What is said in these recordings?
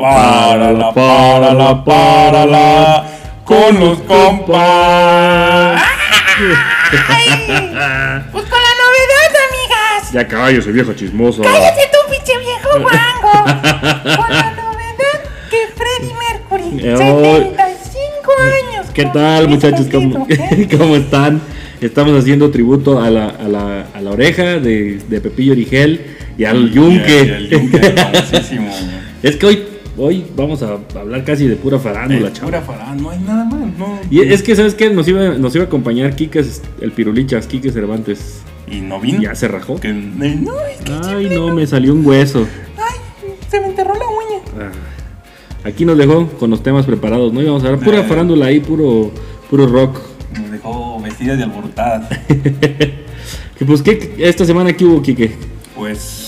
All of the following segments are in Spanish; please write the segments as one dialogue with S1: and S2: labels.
S1: Párala, párala, párala. Con los compas.
S2: Pues con la novedad, amigas.
S3: Ya cállese, viejo chismoso.
S2: Cállate tú, pinche viejo guango. Con la novedad que Freddie Mercury,
S3: Eh,
S2: 75 años.
S3: ¿Qué tal, muchachos? ¿Cómo,
S2: Alfredo,
S3: cómo están? Estamos haciendo tributo a la, a la, a la oreja de, de Pepillo Origel y al
S1: Y
S3: yunque.
S1: el yunque, famosísimo.
S3: Es que hoy, hoy vamos a hablar casi de pura farándula, chavo.
S1: pura farán, no hay nada más. No.
S3: Y es que, ¿sabes qué? Nos iba, nos iba a acompañar Quiques, el pirulichas, Quique Cervantes.
S1: Y no vino.
S3: Ya se rajó.
S1: Que, no, es que
S3: Ay, no, me salió un hueso.
S2: Ay, se me enterró la uña.
S3: Ah, Aquí nos dejó con los temas preparados, ¿no? Íbamos a hablar pura
S1: Eh.
S3: farándula ahí, puro, puro rock.
S1: nos dejó vestidas y alborotadas.
S3: Que pues, ¿qué, esta semana qué hubo, Quique?
S1: Pues.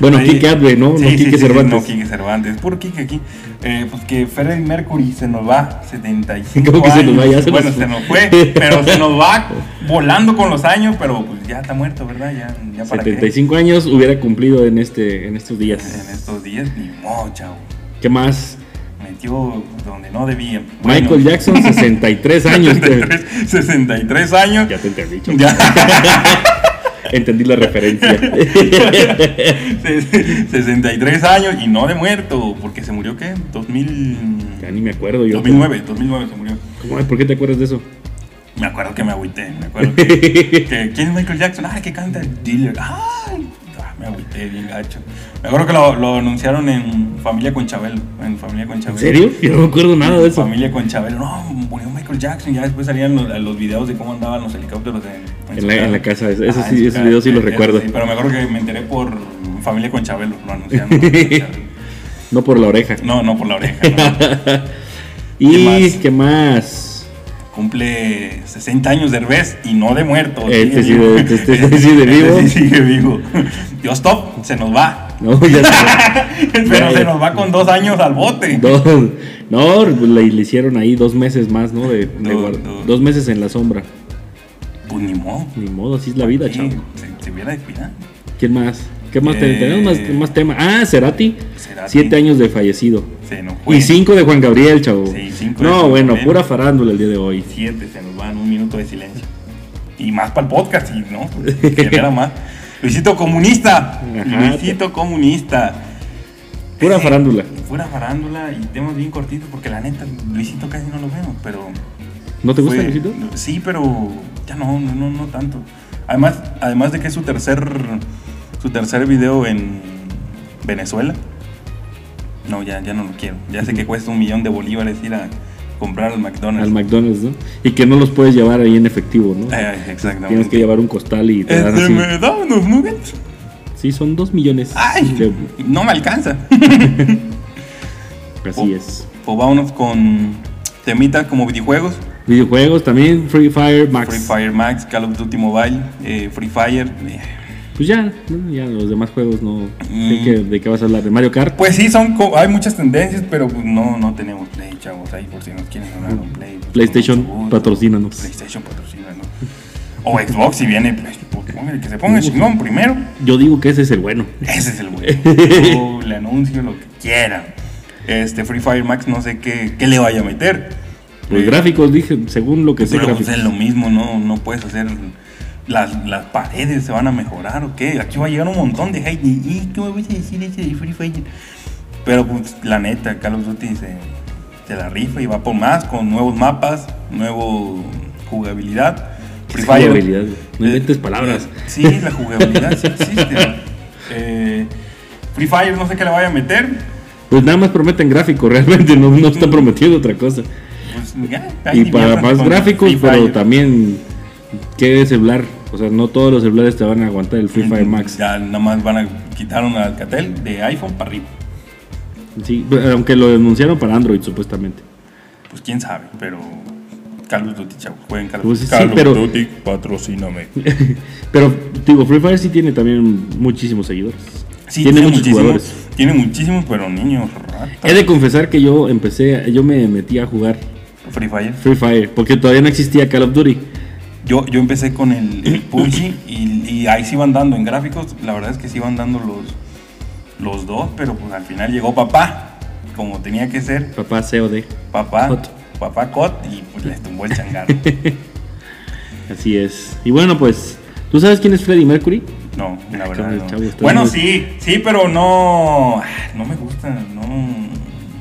S3: Bueno,
S1: ahí-
S3: Quique Adve, ¿no? No
S1: Sí,
S3: Quique
S1: sí,
S3: Cervantes.
S1: No, Quique Cervantes. Puro Quique aquí. Eh, pues que Freddie Mercury se nos va 75
S3: ¿Cómo que se
S1: años.
S3: nos va? Ya se
S1: bueno,
S3: nos
S1: se nos fue, pero se nos va volando con los años, pero pues ya está muerto, ¿verdad? Ya, ya para qué.
S3: 75 años hubiera cumplido en este en estos días.
S1: En estos días, ni modo, chavo.
S3: ¿Qué más?
S1: Metió donde no debía.
S3: Michael Jackson, 63 años. te-
S1: 63, 63 años.
S3: ya te entendí.
S1: Ya.
S3: Entendí la referencia.
S1: 63 años y no de muerto, porque se murió, ¿qué? 2000...
S3: ya ni me acuerdo yo.
S1: 2009, 2009 se murió.
S3: ¿Cómo es? ¿Por qué te acuerdas de eso?
S1: Me acuerdo que me agüité, me acuerdo que, que- ¿Quién es Michael Jackson? Ay, que canta el dealer. Ay, ah, me agüité bien gacho. Me acuerdo que lo, lo anunciaron en Familia con Chabelo. En Familia con
S3: ¿En
S1: Chabelo.
S3: serio? Yo no me acuerdo nada de eso.
S1: Familia con Chabelo. No, murió Michael Jackson. Ya después salían los, los videos de cómo andaban los helicópteros en,
S3: En
S1: su
S3: la- en la casa, eso
S1: Ah,
S3: sí,
S1: en
S3: esos videos sí los recuerdo.
S1: pero me acuerdo que me enteré por Familia con Chabelo. Lo anunciaron.
S3: No por la oreja.
S1: no, no por la oreja. no.
S3: ¿Y
S1: más?
S3: qué más?
S1: Cumple 60 años de Herbés y no de muerto.
S3: Este sí
S1: sigue vivo.
S3: de- este- este sí de vivo.
S1: Este sigue vivo. Dios stop, se nos va.
S3: No, ya sé.
S1: Pero se nos va con dos años al bote.
S3: Dos, no, le, le hicieron ahí dos meses más, ¿no? De, de
S1: Dos-
S3: guard-
S1: dos.
S3: meses en la sombra.
S1: Pues ni modo.
S3: Ni modo, así es la vida, chavo.
S1: se, se hubiera descuidado.
S3: ¿Quién más? ¿Qué más?
S1: Eh,
S3: Tenemos más, más tema. Ah, Cerati.
S1: Cerati.
S3: Siete años de fallecido.
S1: Se nos fue.
S3: Y cinco de Juan Gabriel, chavo.
S1: Sí, cinco
S3: no, bueno,
S1: Gabriel.
S3: pura farándula el día de hoy.
S1: Siete se nos van, un minuto de silencio. Y más para el podcast, y no, genera más. Luisito Comunista.
S3: Ajá.
S1: Luisito Comunista.
S3: Pura farándula.
S1: Pura farándula y temas bien cortitos, porque la neta, Luisito casi no lo vemos, pero.
S3: ¿No te gusta,
S1: fue-
S3: Luisito?
S1: Sí, pero ya no, no, no, no tanto. Además, además de que es su tercer, su tercer video en Venezuela. No, ya, ya no lo quiero. Ya sé que cuesta un millón de bolívares ir a comprar al McDonald's.
S3: Al McDonald's, ¿no? Y que no los puedes llevar ahí en efectivo, ¿no?
S1: Eh, exactamente.
S3: Tienes que llevar un costal y te dan
S1: Este,
S3: así.
S1: ¿Me da unos nuggets?
S3: Sí, son dos millones.
S1: ¡Ay!
S3: de-
S1: No me alcanza.
S3: así es.
S1: Pues vámonos con temitas como videojuegos.
S3: Videojuegos también, Free Fire, Max.
S1: Free Fire Max, Call of Duty Mobile, eh, Free Fire. eh.
S3: Pues ya, ¿no? ya los demás juegos no. ¿De,
S1: Mm.
S3: qué, de qué vas a hablar? ¿De Mario Kart?
S1: Pues sí, son hay muchas tendencias, pero pues no, no tenemos Play, chavos, ahí por si nos quieren ganar un Play. pues,
S3: PlayStation, patrocínanos.
S1: PlayStation patrocínanos. O Xbox si viene, pues, pues, que se ponga chingón primero.
S3: Yo digo que ese es el bueno.
S1: Ese es el güey. Yo le anuncio lo que quiera. Este Free Fire Max no sé qué, qué le vaya a meter.
S3: Los
S1: Eh,
S3: gráficos, dije, según lo que sé,
S1: Pero pues es lo mismo, no, no puedes hacer. Las, las paredes se van a mejorar o qué. Aquí va a llegar un montón de hate. ¿Y qué me voy a decir ese de Free Fire? Pero pues la neta, Call of Duty se, se la rifa y va por más con nuevos mapas, nuevo jugabilidad. Free Fire.
S3: Jugabilidad, no
S1: eh,
S3: inventes palabras.
S1: eh, sí, la jugabilidad sí existe. Eh, Free Fire no sé qué le vaya a meter.
S3: Pues nada más prometen gráficos, realmente no, no están prometiendo otra cosa.
S1: Pues, ya,
S3: Y para más gráficos, pero también, ¿qué celular? O sea, no todos los celulares te van a aguantar el Free Fire Max.
S1: Ya nada más van a quitar un Alcatel de iPhone para arriba.
S3: Sí, aunque lo denunciaron para Android, supuestamente.
S1: Pues quién sabe, pero Call of Duty, chavos, jueguen Call of
S3: Pues sí,
S1: Call of
S3: pero-
S1: Duty, patrocíname.
S3: Pero, digo, Free Fire sí tiene también muchísimos seguidores.
S1: Sí,
S3: tiene, muchos
S1: muchísimos,
S3: jugadores.
S1: Tiene muchísimos, pero niños ratas.
S3: He de confesar que yo empecé, yo me metí a jugar
S1: Free Fire.
S3: Free Fire, porque todavía no existía Call of Duty.
S1: Yo, yo empecé con el, el PUBG y, y ahí sí iban dando en gráficos. La verdad es que sí iban dando los, los dos, pero pues al final llegó papá como tenía que ser,
S3: Papá COD.
S1: papá,
S3: Cot.
S1: papá Cot, y pues les tumbó el changarro.
S3: Así es. Y bueno, pues, ¿tú sabes quién es Freddie Mercury?
S1: No, la
S3: Ay,
S1: verdad.
S3: chavo,
S1: no.
S3: chavo,
S1: Bueno,
S3: muy-
S1: sí, sí, pero no. No me gusta, no.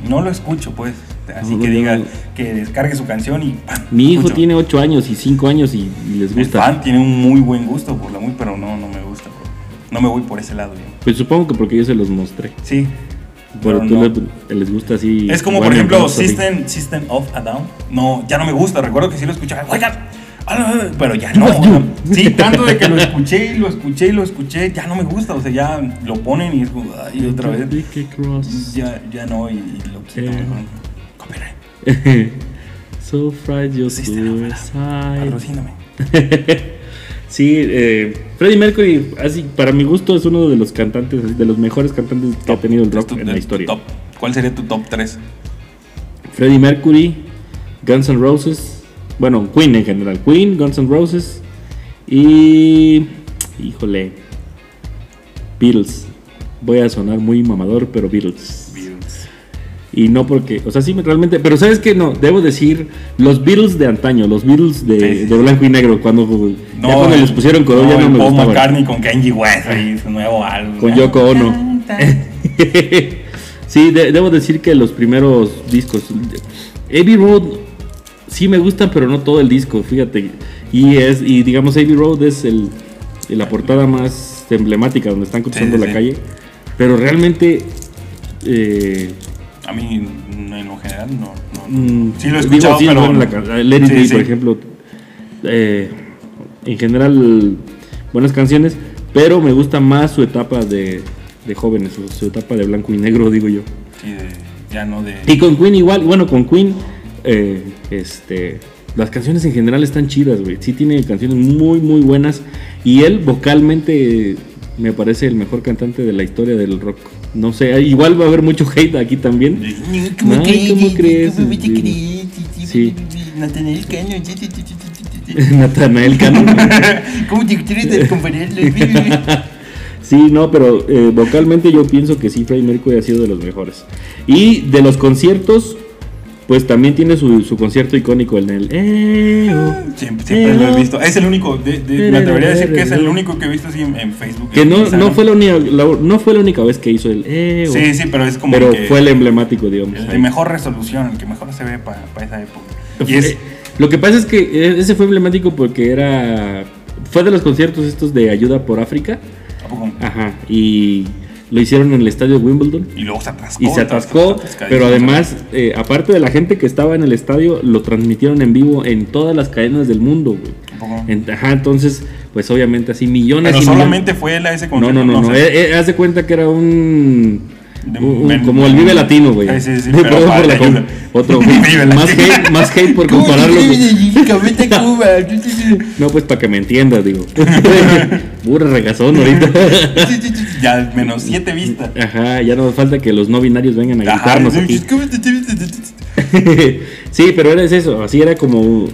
S1: No lo escucho, pues. Así
S3: No,
S1: que
S3: no,
S1: diga
S3: no.
S1: que descargue su canción y. ¡pam!
S3: Mi hijo
S1: escucho.
S3: tiene 8 años y 5 años y, y les
S1: El
S3: gusta.
S1: fan tiene un muy buen gusto por la muy, pero no, no me gusta. bro. No me voy por ese lado. yo.
S3: Pues supongo que porque yo se los mostré.
S1: Sí.
S3: Pero
S1: pero
S3: tú
S1: no.
S3: le- les gusta así.
S1: Es como, por ejemplo,
S3: así.
S1: System, System of a Down. No, ya no me gusta. Recuerdo que sí lo escuchaba. Oigan, pero ya no. Sí, tanto de que lo escuché y lo escuché y lo escuché, ya no me gusta. O sea, ya lo ponen y es como, otra vez. Ya, ya no, y, y lo quito
S3: Eh.
S1: mejor.
S3: So fried suicide.
S1: Patrocíname.
S3: Sí, eh, Freddie Mercury, así, para mi gusto, es uno de los cantantes, así, de los mejores cantantes que ha tenido el rock en la historia.
S1: top. ¿Cuál sería tu top 3?
S3: Freddie Mercury, Guns N' Roses, bueno, Queen en general, Queen, Guns N' Roses y, híjole, Beatles. Voy a sonar muy mamador, pero Beatles. Y no porque, o sea, sí, realmente, pero ¿sabes qué? No, debo decir, los Beatles de antaño, los Beatles de,
S1: Sí, sí,
S3: de
S1: sí.
S3: blanco y negro, cuando, ya cuando
S1: el-
S3: les pusieron color ya no me
S1: Paul
S3: gustaban.
S1: McCartney con Kanye West ahí, su nuevo álbum.
S3: Con Yoko Ono. sí, de- debo decir que los primeros discos. Abbey Road sí me gustan, pero no todo el disco, fíjate. Y es y digamos Abbey Road es el, la portada más emblemática donde están cruzando
S1: Sí, sí,
S3: la
S1: sí.
S3: calle. Pero realmente eh,
S1: A mí, en lo general, no. no.
S3: mm,
S1: sí, lo he
S3: digo,
S1: escuchado,
S3: sí es
S1: pero.
S3: buena la
S1: Sí, sí.
S3: por ejemplo. eh, en general, buenas canciones, pero me gusta más su etapa de, de jóvenes, su, su etapa de blanco y negro, digo yo.
S1: Sí, de- ya no de.
S3: Y con Queen igual, bueno, con Queen, eh, este, las canciones en general están chidas, güey. Sí tiene canciones muy, muy buenas. Y él vocalmente me parece el mejor cantante de la historia del rock. No sé, igual va a haber mucho hate aquí también.
S1: ¿Cómo
S3: Ay,
S1: crees?
S3: ¿cómo crees?
S1: ¿Cómo crees?
S3: Sí.
S1: Natanael Cano.
S3: Natanael.
S1: ¿Cómo te a compararlo?
S3: Sí, no, pero eh, vocalmente yo pienso que sí, Freddie Mercury ha sido de los mejores. Y de los conciertos, pues también tiene su, su concierto icónico en el... Eh, oh,
S1: Siempre, siempre lo he visto. Es el único, de- de- me atrevería a decir que es el único que he visto así en, en Facebook.
S3: Que no, no, fue la única, la- no fue la única vez que hizo el... Eh, oh,
S1: Sí, sí, pero es como
S3: pero
S1: que
S3: fue el emblemático, digamos.
S1: el de mejor resolución, el que mejor se ve para esa época. Y
S3: Eh,
S1: es,
S3: Lo que pasa es que eh, ese fue emblemático porque era... Fue de los conciertos estos de ayuda por África.
S1: ¿a poco?
S3: Ajá. Y lo hicieron en el estadio Wimbledon.
S1: Y luego se atascó.
S3: Y se atascó, pero además, eh, aparte de la gente que estaba en el estadio, lo transmitieron en vivo en todas las cadenas del mundo, güey. Ajá, entonces, pues obviamente así millones
S1: Pero
S3: y
S1: solamente fue él a ese
S3: millones. No,
S1: concierto.
S3: no, no, no.
S1: sé.
S3: eh, eh, haz de cuenta que era un.
S1: De-
S3: como el Vive Latino, güey.
S1: Sí, sí, sí, pero
S3: por la
S1: ayuda.
S3: Otro. Más, hate, más hate por
S1: ¿Cómo
S3: compararlo.
S1: Cuba?
S3: No, pues para que me entiendas, digo. Pura regazón ahorita.
S1: ya, menos siete vistas.
S3: Ajá, ya nos falta que los no binarios vengan a gritarnos
S1: sí,
S3: aquí.
S1: ¿cómo te atreves a-
S3: sí, pero era eso, así era como...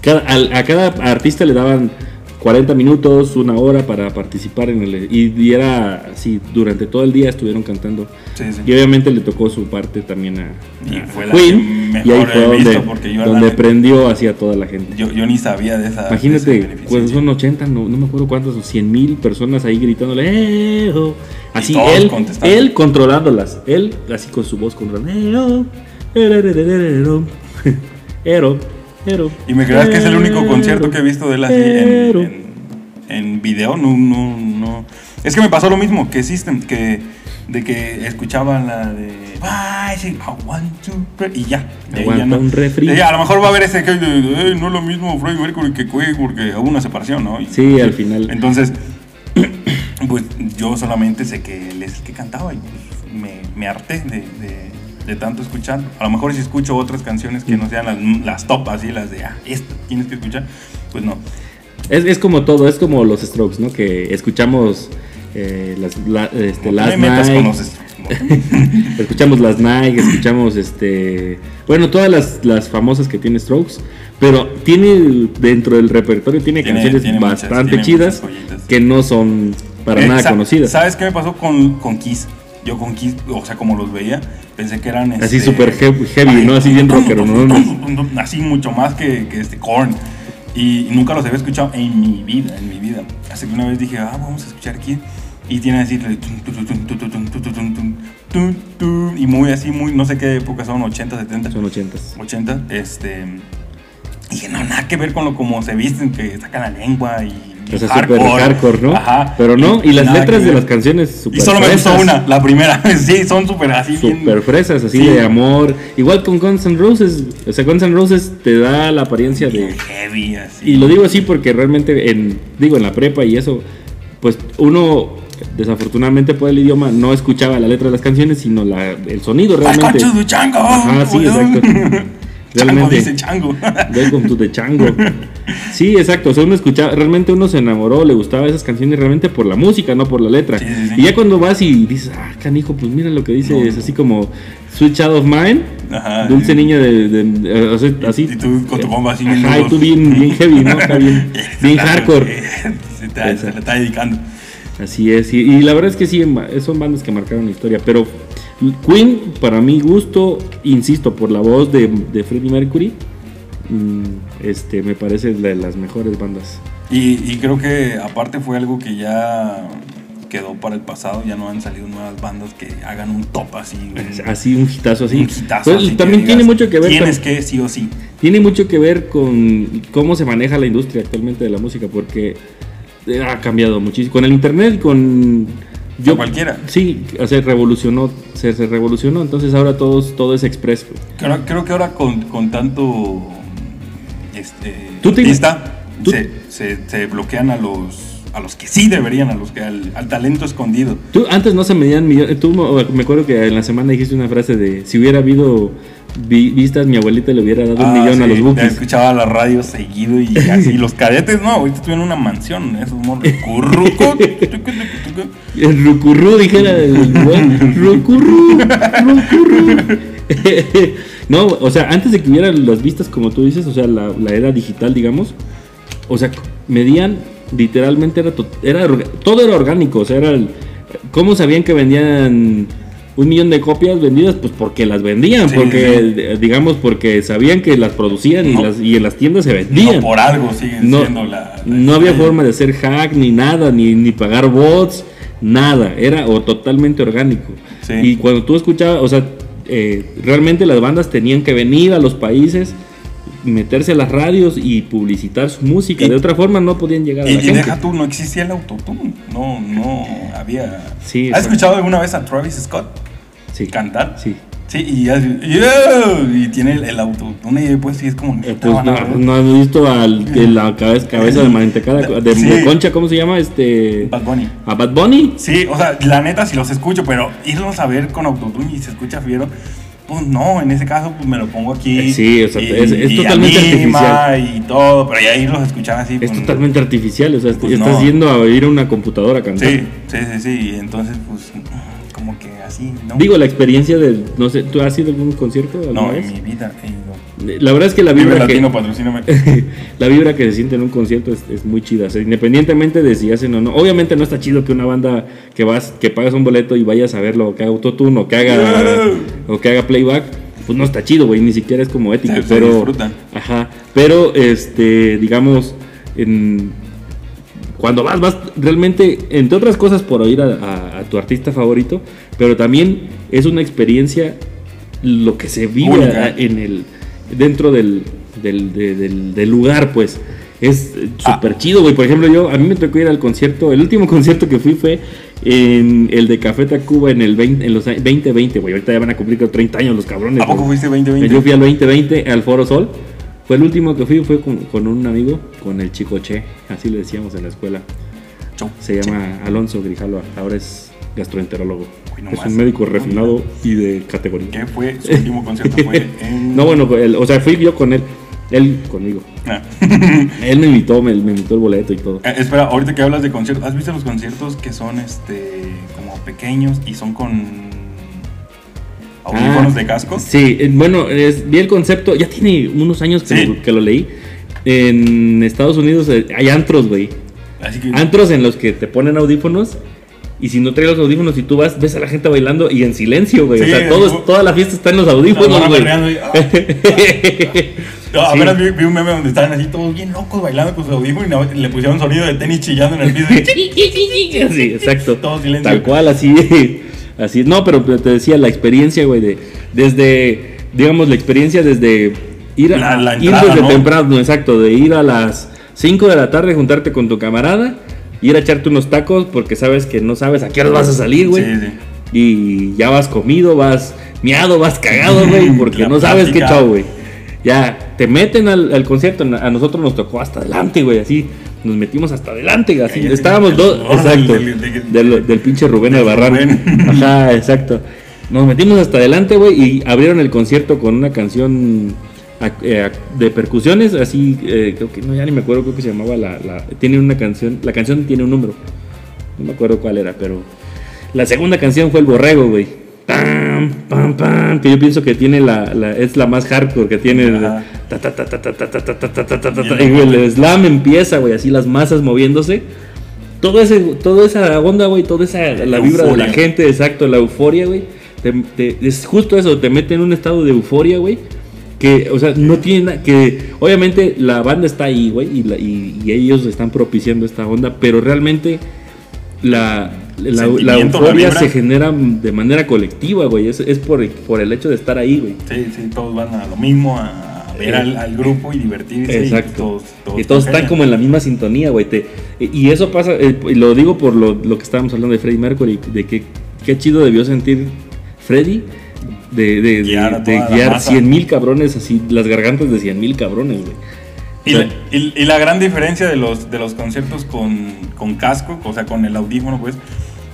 S3: cada- a, cada artista le daban 40 minutos, una hora para participar en el... Y, y era así, durante todo el día estuvieron cantando.
S1: Sí, sí.
S3: Y obviamente le tocó su parte también a,
S1: Y
S3: a
S1: fue la
S3: Queen.
S1: que
S3: Y ahí fue donde,
S1: porque yo
S3: donde prendió hacia toda la gente.
S1: Yo, yo ni sabía de esa. de
S3: Imagínate,
S1: beneficencia.
S3: pues son 80, no, no me acuerdo cuántas, o 100 mil personas ahí gritándole, "Eh, oh". así él, él controlándolas, él así con su voz controlando, "Eh, oh, ero,
S1: Y me creas que es el único concierto que he visto de él así en,
S3: ero".
S1: en, en video. No, no, no. Es que me pasó lo mismo que System, que de que escuchaba la de I want to pray", y ya. de ahí
S3: Aguanta
S1: ya no.
S3: un refri.
S1: De ahí a lo mejor va a haber ese que de, "Eh, no es lo mismo Freddie Mercury que Queen porque hubo una separación, ¿no? Y-
S3: Sí, al final.
S1: Entonces, pues yo solamente sé que él es el que cantaba y pues, me, me harté de, de- de tanto escuchar. A lo mejor si escucho otras canciones que no sean las, las top, así las de, ah, esta tienes que escuchar, pues no.
S3: Es, es como todo, es como los Strokes, ¿no? Que escuchamos eh, las, la, este,
S1: No
S3: Night,
S1: los
S3: escuchamos las Nike, escuchamos este, bueno, todas las, las famosas que tiene Strokes, pero tiene dentro del repertorio tiene,
S1: Tiene-
S3: canciones
S1: tiene muchas,
S3: bastante
S1: tiene
S3: chidas
S1: muchas joyitas.
S3: que no son para
S1: Eh,
S3: nada conocidas.
S1: ¿Sabes qué me pasó con, con Kiss? yo con Kiss, o sea, como los veía, pensé que eran...
S3: Así súper este, heavy, ¿no? Así bien rockero, ¿no?
S1: Así mucho más que, que este Korn. Y, y, nunca los había escuchado en mi vida, en mi vida. Hasta que una vez dije, ah, vamos a escuchar Kiss. Y tiene así... Y muy así, muy, no sé qué época son, 80, 70.
S3: Son 80.
S1: 80, este... Y dije, no, nada que ver con lo como se visten, que sacan la lengua y
S3: o sea, súper hardcore, ¿no?
S1: Ajá.
S3: Pero no, y las letras de las canciones súper
S1: Y solo me
S3: fresas.
S1: una, la primera. sí, son súper así.
S3: Super fresas, así
S1: Sí.
S3: de amor. Igual con Guns N' Roses. O sea, Guns N' Roses te da la apariencia
S1: bien
S3: de.
S1: heavy, así.
S3: Y lo digo así porque realmente, en, digo, en la prepa y eso, pues uno desafortunadamente por el idioma no escuchaba la letra de las canciones, sino la, el sonido realmente. Ajá, sí, exacto.
S1: Chango
S3: Realmente.
S1: dice Chango.
S3: Welcome to the Chango. Sí, exacto. O sea, uno escuchaba, realmente uno se enamoró, le gustaba esas canciones realmente por la música, no por la letra.
S1: Sí, sí, sí.
S3: Y ya cuando vas y dices, ah, canijo, pues mira lo que dice,
S1: No.
S3: es así como Sweet Child of Mine,
S1: Ajá.
S3: dulce niña de, de- o sea, así.
S1: Y tú con tu bomba así
S3: Ajá, y tú bien, bien heavy, ¿no? Acá bien, bien hardcore.
S1: Se, te- se le está dedicando.
S3: Así es, y, y la verdad es que sí, son bandas que marcaron la historia, pero Queen, para mi gusto, insisto, por la voz de, de Freddie Mercury, mm, este, me parece de las mejores bandas.
S1: Y, y creo que aparte fue algo que ya quedó para el pasado, ya no han salido nuevas bandas que hagan un top así. un-
S3: Así, un hitazo así.
S1: un hitazo
S3: Pues,
S1: así
S3: también tiene mucho que ver
S1: Tienes
S3: con,
S1: que sí o sí.
S3: tiene mucho que ver con cómo se maneja la industria actualmente de la música, porque eh, ha cambiado muchísimo. Con el internet, con
S1: Con cualquiera.
S3: Sí, o sea, revolucionó, se, se revolucionó, entonces ahora todos, todo es express.
S1: Creo, creo que ahora con, con tanto este,
S3: Tú te-
S1: artista,
S3: tú-
S1: se, se- se bloquean a los a los que sí deberían, a los que al, al talento escondido.
S3: Tú antes no se medían millones. Tú me acuerdo que en la semana dijiste una frase de si hubiera habido vi- vistas, mi abuelita le hubiera dado un
S1: Ah,
S3: millón a los bookies.
S1: escuchaba la radio seguido y así. los cadetes, no, ahorita tuvieron una mansión, esos morros. Curruco, tucu, tucu, tucu.
S3: El rucurru, dijera el buen rucurru, rucurru. no, o sea, antes de que hubiera las vistas, como tú dices, o sea, la, la era digital, digamos, o sea, medían literalmente, era, to- era todo era orgánico, o sea, era el, ¿cómo sabían que vendían un millón de copias vendidas? Pues porque las vendían,
S1: Sí,
S3: porque,
S1: sí.
S3: eh, digamos, porque sabían que las producían y, las, y en las tiendas se vendían.
S1: No, por algo siguen
S3: No,
S1: siendo la. la
S3: no había forma de hacer hack ni nada, ni, ni pagar bots, nada. Era o totalmente orgánico.
S1: Sí.
S3: Y cuando tú escuchabas, o sea, eh, realmente las bandas tenían que venir a los países, meterse a las radios y publicitar su música.
S1: Y-
S3: de otra forma no podían llegar a
S1: Y,
S3: la
S1: y
S3: gente.
S1: deja tú, no existía el autotune. No, no había.
S3: Sí,
S1: ¿Has escuchado alguna vez a Travis Scott
S3: Sí.
S1: cantar?
S3: Sí.
S1: Sí, y, ¡Yeah! y tiene el, el autotune y después sí es como.
S3: Eh, Pues no, no has visto al la cabeza, cabeza de mantecada, de,
S1: Sí.
S3: de concha, ¿cómo se llama? Este.
S1: Bad Bunny.
S3: A Bad Bunny.
S1: Sí, o sea, la neta sí los escucho, pero irlos a ver con autotune y se escucha fiero, pues no, en ese caso pues me lo pongo aquí.
S3: Eh, sí, o sea,
S1: y-
S3: es- es
S1: y
S3: totalmente artificial.
S1: Y todo, pero ya irlos a escuchar así.
S3: Es
S1: pues,
S3: totalmente artificial, o sea,
S1: Pues
S3: estás
S1: no.
S3: yendo a ir a una computadora a cantar.
S1: Sí, sí, sí, sí, y entonces pues así, ¿no?
S3: Digo, la experiencia del, no sé, ¿tú has ido a algún concierto
S1: no,
S3: vez?
S1: en mi vida he ido.
S3: La verdad es que la vibra que, la vibra que se siente en un concierto es, es muy chida, o sea, independientemente de si hacen o no. Obviamente no está chido que una banda que vas, que pagas un boleto y vayas a verlo, que haga autotune o que haga, o que haga playback, pues no está chido, güey, ni siquiera es como ético,
S1: Se-
S3: pero, ajá, pero este, digamos, en, cuando vas, vas realmente, entre otras cosas, por oír a, a- a tu artista favorito, pero también es una experiencia lo que se vive a- en el dentro del, del, de- del- del lugar, pues. Es eh,
S1: Ah.
S3: súper chido, güey. Por ejemplo, yo, a mí me tocó ir al concierto, el último concierto que fui fue en el de Café Tacuba en el 20, en los a- 2020, güey. Ahorita ya van a cumplir con 30 años los cabrones.
S1: ¿A poco fuiste 2020?
S3: Yo fui al 2020 al Foro Sol. Fue el último que fui, fue con, con un amigo, con el chico Che, así le decíamos en la escuela. Se llama Alonso Grijalva, ahora es gastroenterólogo.
S1: Uy, no
S3: es
S1: más.
S3: un médico refinado y de categoría.
S1: ¿Qué fue? Su último concierto fue en...
S3: No, bueno, él- o sea, fui yo con él, él conmigo.
S1: Ah.
S3: Él me invitó, me, me invitó el boleto y todo.
S1: Eh, espera, ahorita que hablas de conciertos, ¿has visto los conciertos que son este como pequeños y son con audífonos
S3: Ah,
S1: de casco?
S3: Sí, eh, bueno, es- vi el concepto, ya tiene unos años que,
S1: Sí.
S3: lo, que lo leí. En Estados Unidos eh, hay antros, güey.
S1: Que
S3: Antros en los que te ponen audífonos Y si no traes los audífonos y tú vas, ves a la gente bailando y en silencio, güey.
S1: Sí,
S3: o sea, todo toda la fiesta está en los audífonos, güey.
S1: y, ah. No,
S3: Sí.
S1: apenas vi, vi un meme donde estaban así todos bien locos bailando con su audífono y le pusieron sonido de tenis chillando en el piso.
S3: Sí, exacto.
S1: Todo silencio.
S3: Tal cual, así. Así. No, pero te decía la experiencia, güey, de. Desde. Digamos, la experiencia desde. Ir, a,
S1: La- la
S3: ir
S1: entrada,
S3: desde
S1: ¿no?
S3: temprano, exacto. De ir a las 5 de la tarde, juntarte con tu camarada. Ir a echarte unos tacos porque sabes que no sabes a qué horas vas a salir, güey.
S1: Sí, sí.
S3: Y ya vas comido, vas miado, vas cagado, güey, porque no sabes qué chao, güey. Ya, te meten al, al concierto, a nosotros nos tocó hasta adelante, güey, así. Nos metimos hasta adelante, así.
S1: Cállate,
S3: Estábamos dos, exacto.
S1: del- del-
S3: Del, del pinche Rubén Albarrán.
S1: Rubén.
S3: Ajá, exacto. Nos metimos hasta adelante, güey, y abrieron el concierto con una canción eh, de percusiones, así, eh, creo que, no, ya ni me acuerdo, creo que se llamaba la, la- Tiene una canción, la canción tiene un número. No me acuerdo cuál era, pero. La segunda canción fue El Borrego, güey. Pam, pam, pam. Que yo pienso que tiene la, la- es la más hardcore que tiene.
S1: Ajá.
S3: Y el slam empieza, güey, así las masas moviéndose. Todo ese, toda esa onda, güey, toda esa la, la vibra euforia. de la gente, exacto, la euforia, güey. Te, te, es justo eso, te mete en un estado de euforia, güey. Que, o sea, no tiene nada. Que obviamente la banda está ahí, güey, y, y, y ellos están propiciando esta onda, pero realmente la, la, la, euforia
S1: la
S3: se genera de manera colectiva, güey. Es, es por, por, el hecho de estar ahí, güey.
S1: Sí, sí, todos van a lo mismo, a ver
S3: Eh,
S1: al, al grupo y divertirse.
S3: Exacto.
S1: Y todos, todos
S3: y todos están como en la misma sintonía, güey. te- Y eso pasa, eh, lo digo por lo, lo que estábamos hablando de Freddie Mercury, de que qué chido debió sentir Freddie de, de,
S1: Guiar
S3: de
S1: toda la
S3: guiar
S1: masa.
S3: 100 mil cabrones, así, las gargantas de 100 mil cabrones, güey.
S1: Y la, y- y la gran diferencia de los, de los conciertos con, con casco, o sea, con el audífono, pues,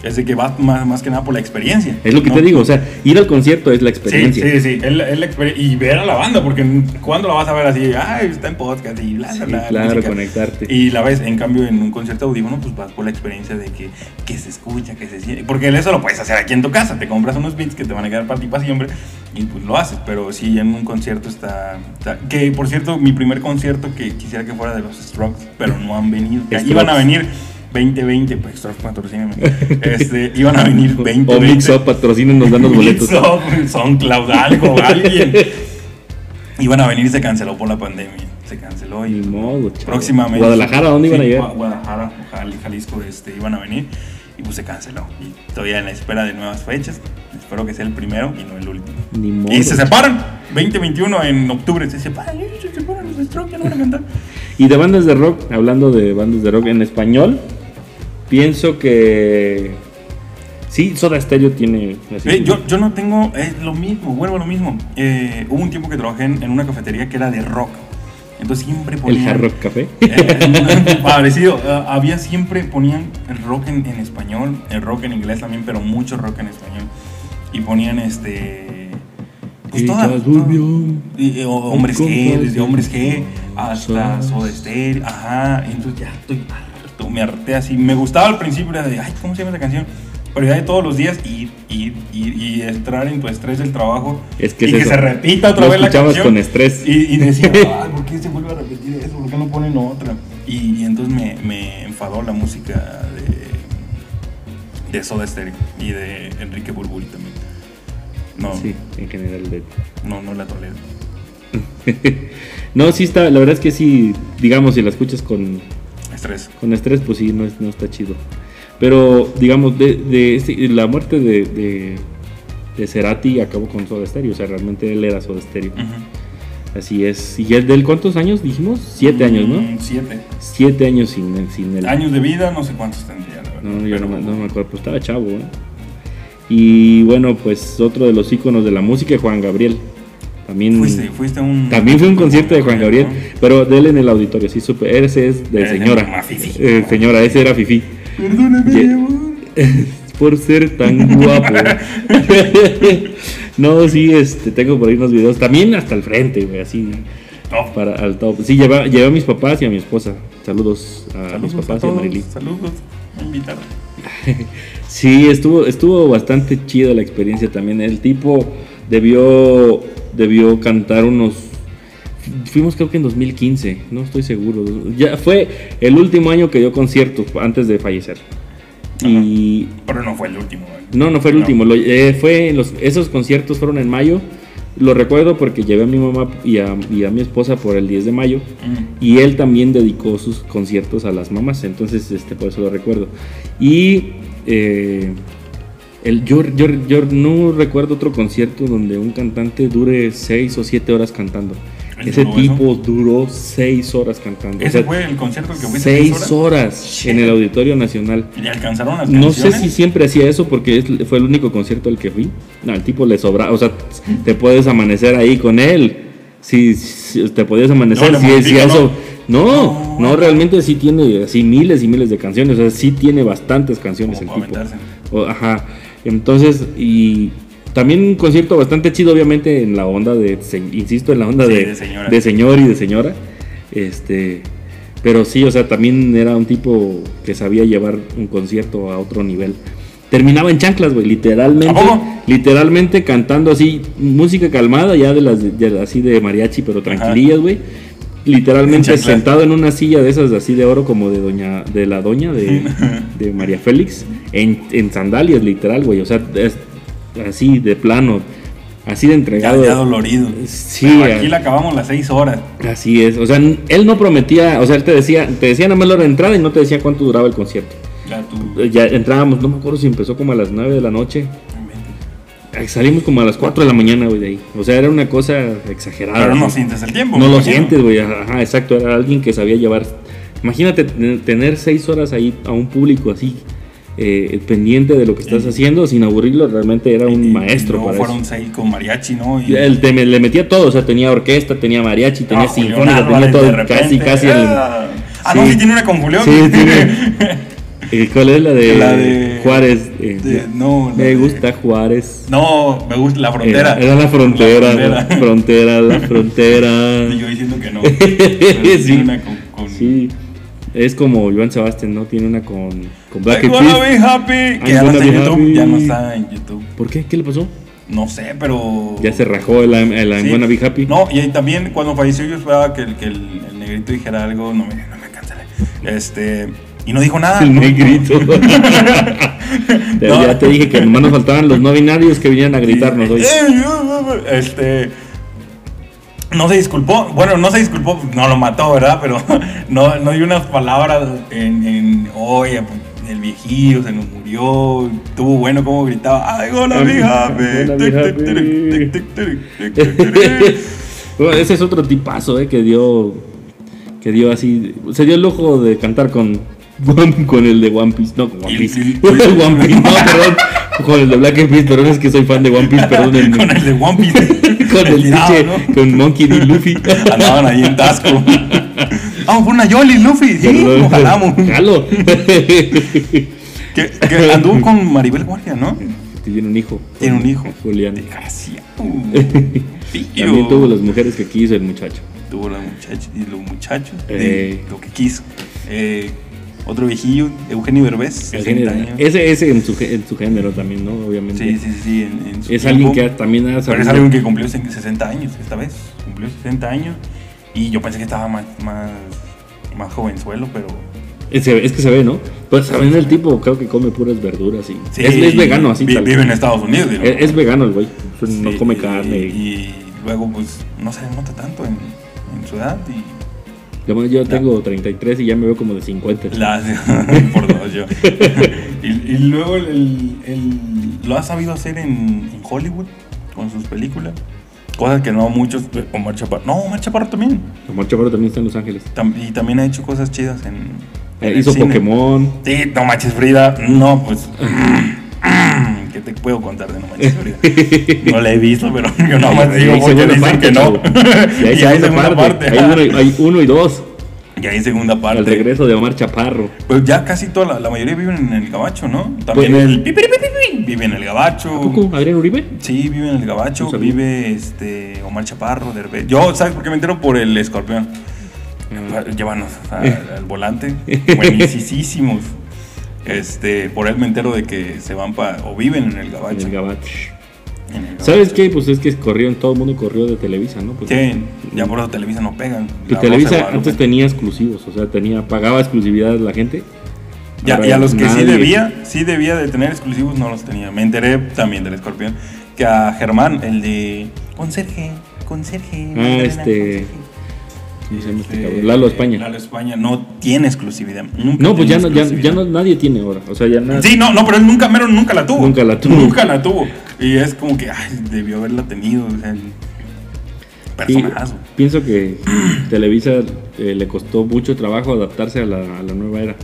S1: es de que va más, más que nada por la experiencia.
S3: Es lo que
S1: ¿no?
S3: te digo, o sea, ir al concierto es la
S1: Sí,
S3: experiencia.
S1: sí, sí, es la- es la y ver a la banda, porque cuando la vas a ver así, ay, está en podcast y bla, bla,
S3: Sí,
S1: bla,
S3: claro,
S1: música.
S3: conectarte.
S1: Y la ves, en cambio, en un concierto audífono, pues vas por la experiencia de que, que se escucha, que se siente. Porque eso lo puedes hacer aquí en tu casa, te compras unos beats que te van a quedar para ti para siempre y pues lo haces. Pero sí, en un concierto está, está- Que por cierto, mi primer concierto que quisiera que fuera de los Strokes, pero no han venido. Iban a venir 2020, pues Strokes patrocíname. Este, iban a venir 2020.
S3: O Mix Up, patrocinen, nos dan los boletos.
S1: Up, SoundCloud, algo, alguien. Iban a venir y se canceló por la pandemia. Se canceló y
S3: Ni modo,
S1: próximamente.
S3: Guadalajara, ¿dónde iban a llegar?
S1: Gua- Guadalajara, Jal- Jalisco, este, iban a venir y pues se canceló. Y todavía en la espera de nuevas fechas. Espero que sea el primero y no el último.
S3: Ni modo.
S1: Y se separan. 2021 en octubre se separan. Se separan los Strokes, ya no van a cantar.
S3: Y de bandas de rock, hablando de bandas de rock en español, pienso que sí, Soda Stereo tiene
S1: Eh, yo, yo no tengo, es lo mismo, vuelvo a lo mismo. Eh, hubo un tiempo que trabajé en, en una cafetería que era de rock. Entonces siempre
S3: el
S1: ponían...
S3: Hard Rock Café.
S1: Eh, parecido, había siempre, ponían el rock en, en español, el rock en inglés también, pero mucho rock en español. Y ponían este... Pues toda, y, hombres G, desde
S3: de
S1: hombres G hasta. Soda Stereo, ajá, entonces ya estoy harto, me harté así, me gustaba al principio, era de, ay, ¿cómo se llama esa canción? Pero ya de todos los días ir, ir, ir y entrar en tu estrés del trabajo
S3: Es que
S1: y
S3: es
S1: que
S3: eso.
S1: se repita otra
S3: Lo
S1: vez la canción.
S3: con estrés.
S1: Y, y decía, ay, ¿por qué se vuelve a repetir eso? ¿Por qué no ponen otra? Y, y entonces me, me enfadó la música de, de Soda Stereo y de Enrique Burburi también. No,
S3: Sí, en general. de-
S1: no, no la tolero.
S3: No, sí está, la verdad es que sí, digamos, si la escuchas con,
S1: Estrés.
S3: con estrés, pues sí, no, es- no está chido. Pero, digamos, de, de la muerte de, de, de Cerati acabó con Soda Stereo, o sea, realmente él era Soda Stereo. Así es. ¿Y es de él cuántos años dijimos? Siete años, ¿no?
S1: Mm, Siete.
S3: Siete años sin, sin él.
S1: Años de vida, no sé cuántos tendría, la verdad.
S3: No, yo
S1: pero-
S3: no, me- no me acuerdo, pero estaba chavo, ¿eh? Y bueno, pues otro de los íconos de la música, Juan Gabriel. También,
S1: Fuiste, fuiste un.
S3: también fue un concierto de Juan Gabriel,
S1: ¿no?
S3: pero de él en el auditorio, sí supe. Ese es de señora. Eh, señora, ese era Fifi.
S1: Perdóname,
S3: Ye-
S1: mi amor.
S3: Por ser tan guapo. no, sí, este, tengo por ahí unos videos. También hasta el frente, güey, así.
S1: No.
S3: Para, al top. Sí, lleva, llevé a mis papás y a mi esposa. Saludos a
S1: Saludos
S3: mis
S1: a
S3: papás y a Marily.
S1: Saludos. Me invitaron.
S3: Sí, estuvo, estuvo bastante chida la experiencia también. El tipo debió, debió cantar unos. Fuimos creo que en 2015, no estoy seguro. Ya fue el último año que dio conciertos antes de fallecer. Y
S1: Pero no fue el último. güey.
S3: no, no fue el
S1: No.
S3: último. Lo- eh, fue los, esos conciertos fueron en mayo. Lo recuerdo porque llevé a mi mamá y a, y a mi esposa por el 10 de mayo.
S1: Mm.
S3: Y él también dedicó sus conciertos a las mamás. Entonces, este, por eso lo recuerdo. Y eh, el, yo, yo, yo no recuerdo otro concierto donde un cantante dure 6 o 7 horas cantando.
S1: ¿El
S3: Ese tipo duró 6 horas cantando. O
S1: Ese
S3: sea,
S1: fue el concierto que fuiste
S3: seis
S1: seis
S3: horas en el Auditorio Nacional.
S1: ¿Y le alcanzaron las
S3: No sé
S1: canciones?
S3: si siempre hacía eso porque fue el único concierto al que fui. No, al tipo le sobra, o sea, te puedes amanecer ahí con él. Si, si te podías amanecer,
S1: No,
S3: si, si
S1: modifica,
S3: eso. No,
S1: No,
S3: no,
S1: no.
S3: realmente sí tiene así miles y miles de canciones, o sea, sí tiene bastantes canciones el tipo.
S1: para aventarse.
S3: O- ajá. Entonces, y también un concierto bastante chido, obviamente, en la onda de, insisto, en la onda
S1: Sí,
S3: de,
S1: de
S3: señor y de señora. Este, pero sí, o sea, también era un tipo que sabía llevar un concierto a otro nivel. Terminaba en chanclas, güey, literalmente. Literalmente cantando así, música calmada, ya de las de- así de mariachi, pero tranquilillas, güey. Literalmente
S1: En
S3: sentado en una silla de esas así de oro como de doña de la doña de, de María Félix en, en sandalias literal, güey, o sea, es así de plano, así de
S1: Ya,
S3: entregado.
S1: ya dolorido.
S3: Sí,
S1: Pero aquí la acabamos las seis horas.
S3: Así es, o sea, él no prometía, o sea, él te decía, te decía nada más la hora de entrada y no te decía cuánto duraba el concierto.
S1: Ya tú.
S3: Ya entrábamos, no me acuerdo si empezó como a las 9 de la noche. Salimos como a las 4 de la mañana, güey, de ahí. O sea, era una cosa exagerada.
S1: Pero no
S3: ¿no?
S1: sientes el tiempo.
S3: No lo
S1: imagino.
S3: sientes, güey. Ajá, exacto. Era alguien que sabía llevar. Imagínate ten- tener seis horas ahí a un público así, eh, pendiente de lo que estás haciendo, sin aburrirlo. Realmente era un
S1: y
S3: maestro
S1: luego
S3: para
S1: fueron
S3: eso.
S1: seis con mariachi, ¿no? Y,
S3: Él te- le metía todo, o sea, tenía orquesta, tenía mariachi, tenía
S1: Ah,
S3: sinfónica, tenía todo,
S1: repente,
S3: casi, casi. el-
S1: Ah, ah, no,
S3: Sí.
S1: tiene una con Julián.
S3: Sí, tiene. Eh, ¿Cuál es la de,
S1: La de-
S3: Juárez? Eh,
S1: de- no,
S3: me
S1: de-
S3: gusta Juárez.
S1: No, me gusta la frontera.
S3: Era, era la frontera,
S1: La
S3: la
S1: frontera.
S3: la frontera.
S1: Y yo diciendo que no.
S3: Sí.
S1: tiene una con, con
S3: Sí, es como Joan Sebastián, ¿no? Tiene una con, con Black
S1: I'm
S3: Eyed
S1: gonna
S3: Peas.
S1: be happy. Que ya no está en
S3: be
S1: YouTube.
S3: happy.
S1: Ya no está en YouTube.
S3: ¿Por qué? ¿Qué le pasó?
S1: No sé, pero.
S3: Ya se rajó el, I'm- el I'm
S1: Sí.
S3: Gonna Be Happy.
S1: No, y también cuando falleció yo esperaba que el, que el, el negrito dijera algo, no me, no me cancele. Este, y no dijo nada.
S3: El negrito. Ya-
S1: No.
S3: Ya te dije que nomás nos faltaban los no binarios que vinieran a gritarnos hoy.
S1: Este, no se disculpó, bueno, no se disculpó, no lo mató, ¿verdad? Pero no, no dio unas palabras en, en oye, pues, el viejillo se nos murió, estuvo bueno como gritaba, ¡ay, hola, mi happy!
S3: Ese es otro tipazo, eh, que dio. Que dio así. Se dio el lujo de cantar con. Con el de One Piece. No, con One Piece. Con el One Piece, no, perdón. Con el de Black Peas, perdón, es que soy fan de One Piece, perdón.
S1: Con el de One Piece.
S3: con el pinche.
S1: ¿no?
S3: Con Monkey D. Luffy.
S1: Andaban ahí en Tasco. Vamos por una Yoli, Luffy. Sí, lo jalamos.
S3: Jalo.
S1: Que, que anduvo con Maribel Guardia, ¿no?
S3: Tiene un hijo.
S1: Tiene un hijo.
S3: Julián.
S1: Desgraciado.
S3: También tuvo las mujeres que quiso el muchacho.
S1: Tuvo la muchacha y los muchachos.
S3: Eh.
S1: de lo que quiso. Eh, otro viejillo, Eugenio Derbez, 60 años.
S3: Ese, ese en su, en su género también, ¿no? Obviamente.
S1: Sí, sí, sí. En, en su
S3: Es
S1: tiempo.
S3: alguien que también ha
S1: Pero es
S3: sabido-
S1: alguien que cumplió 60 años esta vez. Cumplió 60 años. Y yo pensé que estaba más, más, más jovenzuelo, pero.
S3: Es, es que se ve, ¿no? Pues saben el tipo, creo que come puras verduras y.
S1: Sí,
S3: es, es vegano, así
S1: vi-
S3: tal
S1: Vive en Estados Unidos. digo.
S3: Es, es vegano el güey. pues, No come carne. Y,
S1: Y, luego, pues, no se nota tanto en, en su edad. Y
S3: Yo, tengo 33 y ya me veo como de 50.
S1: la, por dos yo. y, y luego el, el- el- lo ha sabido hacer en, en Hollywood con sus películas. Cosas que no muchos. Omar Chaparro. No, Omar Chaparro también.
S3: Omar Chaparro también está en Los Ángeles.
S1: Tam- y también ha hecho cosas chidas en. en
S3: Eh,
S1: el
S3: hizo
S1: cine.
S3: Pokémon.
S1: Sí, no manches Frida. No, pues. ¿Qué te puedo contar de No manches Frida? No la he visto, pero yo nada más digo porque dicen
S3: parte,
S1: que no.
S3: Y hay segunda parte. Hay, uno, y- hay uno y dos.
S1: Y hay segunda parte.
S3: El regreso de Omar Chaparro.
S1: Pues ya casi toda la, la mayoría viven en el gabacho, ¿no? También
S3: Pues-
S1: el vive en el gabacho.
S3: ¿A poco? ¿Adrián Uribe?
S1: Sí, vive en el gabacho,
S3: No
S1: vive este Omar Chaparro, Derbez. Yo, ¿sabes por qué me entero? Por el escorpión.
S3: Ah.
S1: Llévanos al, al volante. Buenísimos. Este, por él me entero de que se van para o viven en el gabacho. En el gabacho.
S3: ¿Sabes qué? Pues es que corrieron, todo el mundo corrió de Televisa, ¿no? Pues,
S1: Sí, ya por eso Televisa no pegan.
S3: Televisa antes tenía exclusivos, o sea, tenía, pagaba exclusividad la gente
S1: Ya,
S3: Ahora
S1: y a los que sí
S3: nadie.
S1: debía, sí debía de tener exclusivos, no los tenía. Me enteré también del escorpión. Que a Germán, el de
S2: Conserje, conserje.
S3: Ah, este.
S2: conserje.
S3: ¿Cómo se llama este
S1: eh?
S3: Lalo España.
S1: Lalo España no tiene exclusividad. Nunca
S3: No, pues ya no, ya, no, nadie tiene ahora. O sea, ya nada.
S1: Sí, no, no, pero él nunca, mero, nunca la tuvo.
S3: Nunca la tuvo.
S1: Nunca la tuvo. Y es como que, ay, debió haberla tenido. O sea,
S3: pienso que Televisa eh, le costó mucho trabajo adaptarse a la, a la nueva era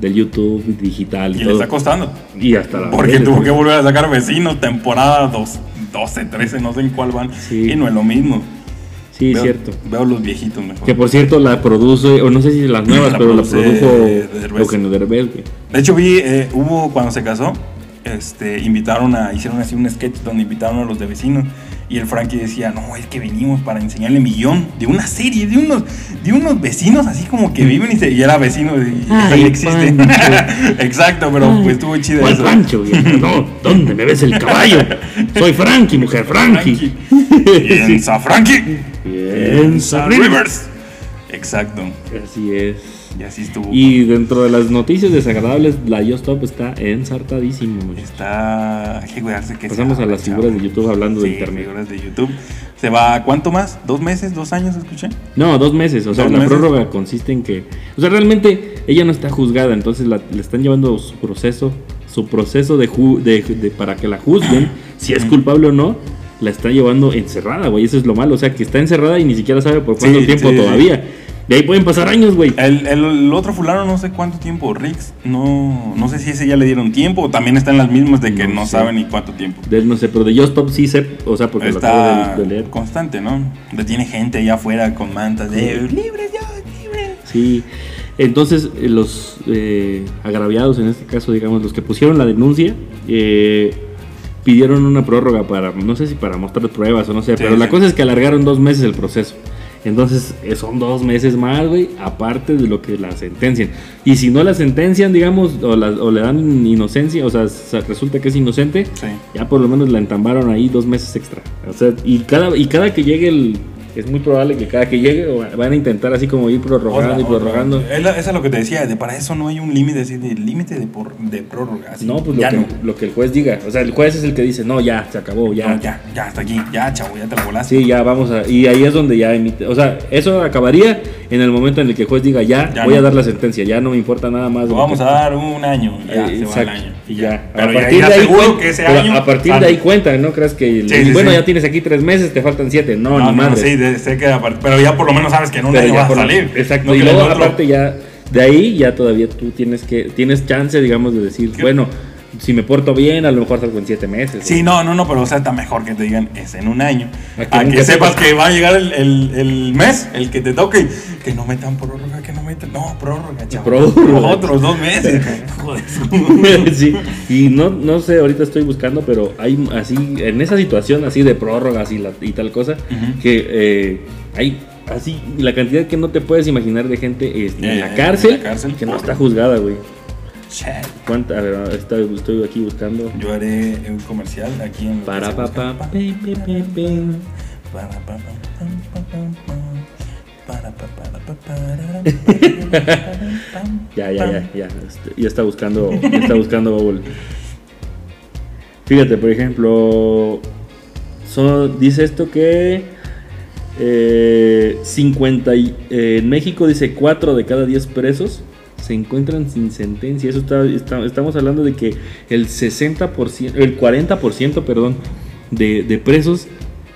S3: del YouTube digital y,
S1: Y le
S3: todo.
S1: está costando.
S3: y hasta la
S1: Porque
S3: vez,
S1: tuvo que volver a sacar vecinos, temporada dos- 12, 13, no sé en cuál van.
S3: Sí.
S1: Y no es lo mismo.
S3: Sí,
S1: veo,
S3: cierto.
S1: Veo los viejitos mejor.
S3: Que por cierto la produce, o no sé si las nuevas,
S1: La
S3: pero la produjo
S1: Derbez.
S3: Eugenio Derbez, güey.
S1: De hecho, vi, eh, hubo cuando se casó, este, invitaron a, hicieron así un sketch donde invitaron a los de vecinos. Y el Frankie decía, no, es que venimos para enseñarle millón de una serie, de unos, de unos vecinos así como que viven y, se, y era vecino y
S3: Ay,
S1: y existe. Exacto, pero pues estuvo chido
S3: ¿Cuál
S1: eso.
S3: Pancho? No, ¿dónde me ves el caballo? Soy Frankie, mujer, Frankie.
S1: Piensa Frankie.
S3: Piensa.
S1: Rivers. Exacto.
S3: Así es.
S1: Y así estuvo.
S3: Y dentro de las noticias desagradables, la Yo Stop está ensartadísimo, muchachos.
S1: Está. Hay que cuidarse que
S3: Pasamos a las figuras de. YouTube hablando de internet.
S1: figuras de YouTube. ¿Se va cuánto más? ¿Dos meses? ¿Dos años? Escuché.
S3: No, dos meses. O sea, la
S1: meses.
S3: prórroga consiste en que. O sea, realmente ella no está juzgada, entonces la- le están llevando su proceso, su proceso de, ju- de- de- para que la juzguen, si es culpable o no, la está llevando encerrada, güey. Eso es lo malo. O sea, que está encerrada y ni siquiera sabe por cuánto
S1: Sí,
S3: tiempo
S1: sí, sí.
S3: De ahí pueden pasar años, güey.
S1: El, el- el otro fulano no sé cuánto tiempo, Rix, no, no sé si ese ya le dieron tiempo o también está en las mismas de que
S3: No
S1: saben ni cuánto tiempo.
S3: De, no sé, pero de Just Stop sí sé, o sea, porque lo
S1: Está
S3: acabo de, leer.
S1: constante, ¿no? Detiene gente allá afuera con mantas de
S3: Sí.
S1: libres ya, libres.
S3: Sí, entonces eh, los eh, agraviados, en este caso, digamos, los que pusieron la denuncia, eh, pidieron una prórroga para, no sé si para mostrar pruebas o no sé,
S1: Sí,
S3: pero la cosa es que alargaron dos meses el proceso. Entonces eh, son dos meses más, güey, aparte de lo que la sentencian. Y si no la sentencian, digamos, o, la- o le dan inocencia, o sea, se- resulta que es inocente,
S1: Sí.
S3: ya por lo menos la entambaron ahí dos meses extra. O sea, y cada, y cada que llegue el... Es muy probable que cada que llegue van a intentar así como ir prorrogando
S1: Otra,
S3: y prorrogando.
S1: otra. Es, eso es lo que te decía, de para eso no hay un límite así de límite de, por, de prórroga. así,
S3: No, pues lo que,
S1: no.
S3: lo que el juez diga. O sea, el juez es el que dice, no, ya, se acabó, ya.
S1: No, ya, ya, hasta aquí, ya, chavo, ya te la volaste.
S3: Sí, ya vamos a. Y ahí es donde ya emite. O sea, eso acabaría en el momento en el que el juez diga, ya,
S1: Ya
S3: voy
S1: no.
S3: a dar la sentencia, ya no me importa nada más.
S1: Lo vamos
S3: que-
S1: a dar un año, ya
S3: Eh,
S1: se va el año.
S3: y ya. A partir de ahí
S1: que ese
S3: pero
S1: año.
S3: a partir
S1: sale.
S3: de ahí cuenta, no creas que.
S1: Sí, sí,
S3: bueno,
S1: sí.
S3: ya tienes aquí tres meses, te faltan siete. No,
S1: No,
S3: ni
S1: no,
S3: madre.
S1: sí, sé que pero ya por lo menos sabes que en un año vas a salir.
S3: Exacto. Y luego,
S1: el
S3: aparte, ya. De ahí ya todavía tú tienes que. Tienes chance, digamos, de decir,
S1: ¿Qué?
S3: bueno, si me porto bien, a lo mejor salgo en siete meses.
S1: Sí, no, no, no, pero o sea, está mejor que te digan es en un año.
S3: A que
S1: A que
S3: nunca
S1: sepas que va a llegar el, el- el mes, el que te toque, que no metan prórroga, que no metan. No, prórroga, chaval.
S3: Prórroga.
S1: Otros dos meses. Joder.
S3: sí, y no, no sé, ahorita estoy buscando, pero hay así, en esa situación así de prórrogas y, la, y tal cosa, que eh, hay así, la cantidad que no te puedes imaginar de gente este, en
S1: Eh,
S3: la
S1: en
S3: cárcel,
S1: la cárcel.
S3: que no está juzgada, güey.
S1: Chale.
S3: ¿Cuánta? A ver, estoy, estoy aquí buscando.
S1: Yo haré un comercial aquí en.
S3: Para papá.
S1: pa, pa. Para,
S3: Ya, ya, ya, ya. este, ya está buscando, ya está buscando Google. Fíjate, por ejemplo, dice esto que eh, 50 y- eh, en México dice 4 de cada 10 presos se encuentran sin sentencia. Eso está, está- estamos hablando de que el 60%, el 40%, perdón, de, de presos